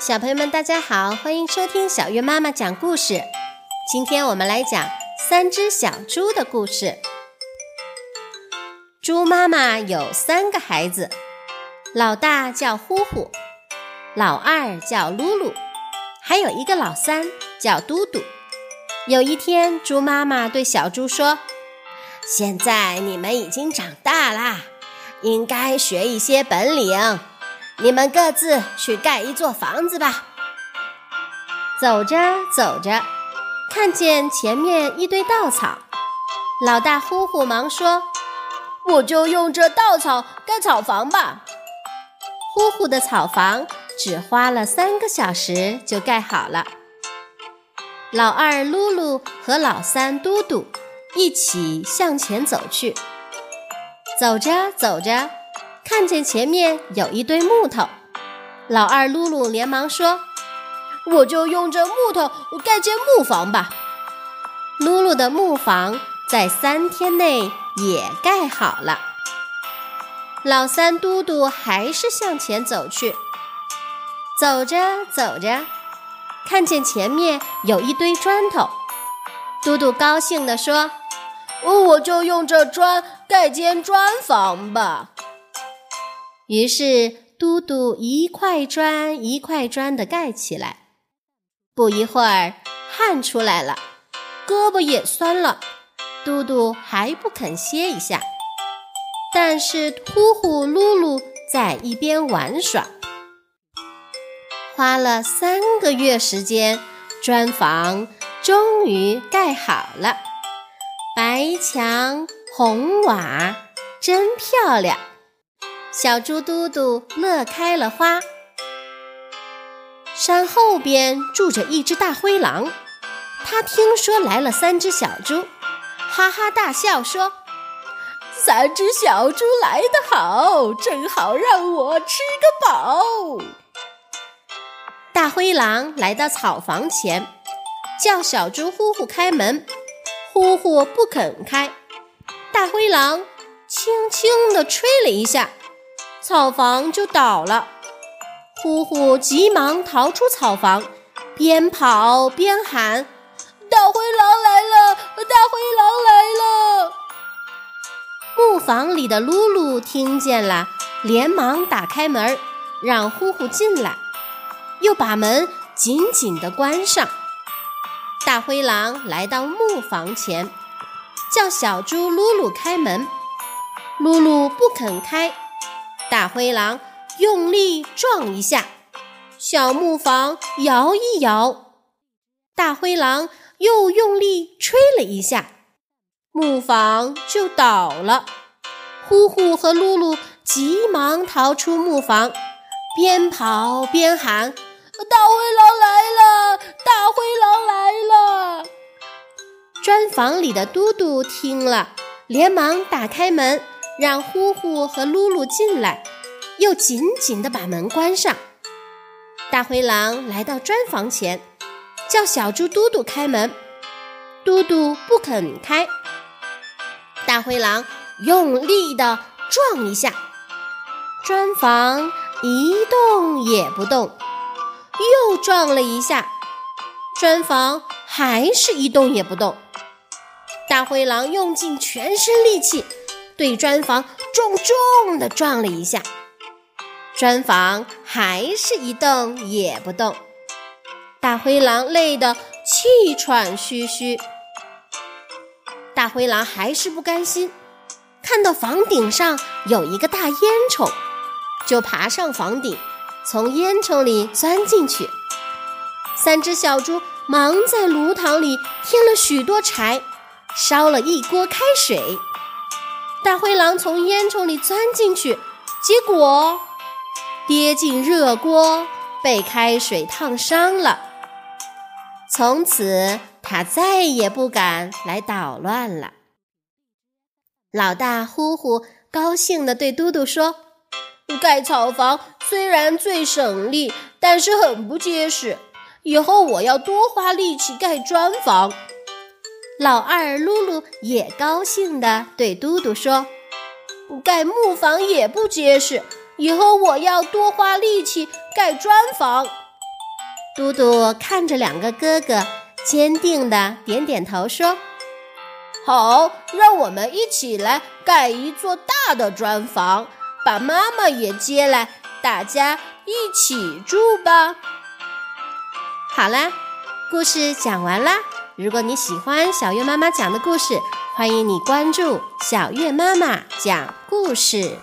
小朋友们，大家好，欢迎收听小月妈妈讲故事。今天我们来讲三只小猪的故事。猪妈妈有三个孩子，老大叫呼呼，老二叫噜噜，还有一个老三叫嘟嘟。有一天，猪妈妈对小猪说：“现在你们已经长大啦，应该学一些本领。”你们各自去盖一座房子吧。走着走着，看见前面一堆稻草，老大呼呼忙说：“我就用这稻草盖草房吧。”呼呼的草房只花了三个小时就盖好了。老二噜噜和老三嘟嘟一起向前走去，走着走着。看见前面有一堆木头，老二噜噜连忙说：“我就用这木头盖间木房吧。”噜噜的木房在三天内也盖好了。老三嘟嘟还是向前走去，走着走着，看见前面有一堆砖头，嘟嘟高兴地说：“我就用这砖盖间砖房吧。”于是，嘟嘟一块砖一块砖地盖起来。不一会儿，汗出来了，胳膊也酸了。嘟嘟还不肯歇一下，但是呼呼噜噜在一边玩耍。花了三个月时间，砖房终于盖好了，白墙红瓦，真漂亮。小猪嘟嘟乐开了花。山后边住着一只大灰狼，他听说来了三只小猪，哈哈大笑说：“三只小猪来得好，正好让我吃个饱。”大灰狼来到草房前，叫小猪呼呼开门，呼呼不肯开。大灰狼轻轻地吹了一下。草房就倒了，呼呼急忙逃出草房，边跑边喊：“大灰狼来了！大灰狼来了！”木房里的噜噜听见了，连忙打开门，让呼呼进来，又把门紧紧地关上。大灰狼来到木房前，叫小猪噜噜开门，噜噜不肯开。大灰狼用力撞一下，小木房摇一摇；大灰狼又用力吹了一下，木房就倒了。呼呼和噜噜急忙逃出木房，边跑边喊：“大灰狼来了！大灰狼来了！”砖房里的嘟嘟听了，连忙打开门。让呼呼和噜噜进来，又紧紧地把门关上。大灰狼来到砖房前，叫小猪嘟嘟开门。嘟嘟不肯开。大灰狼用力地撞一下，砖房一动也不动。又撞了一下，砖房还是一动也不动。大灰狼用尽全身力气。对砖房重重地撞了一下，砖房还是一动也不动。大灰狼累得气喘吁吁。大灰狼还是不甘心，看到房顶上有一个大烟囱，就爬上房顶，从烟囱里钻进去。三只小猪忙在炉膛里添了许多柴，烧了一锅开水。大灰狼从烟囱里钻进去，结果跌进热锅，被开水烫伤了。从此，他再也不敢来捣乱了。老大呼呼高兴地对嘟嘟说：“盖草房虽然最省力，但是很不结实。以后我要多花力气盖砖房。”老二噜噜也高兴地对嘟嘟说：“盖木房也不结实，以后我要多花力气盖砖房。”嘟嘟看着两个哥哥，坚定的点点头说：“好，让我们一起来盖一座大的砖房，把妈妈也接来，大家一起住吧。”好啦，故事讲完啦。如果你喜欢小月妈妈讲的故事，欢迎你关注小月妈妈讲故事。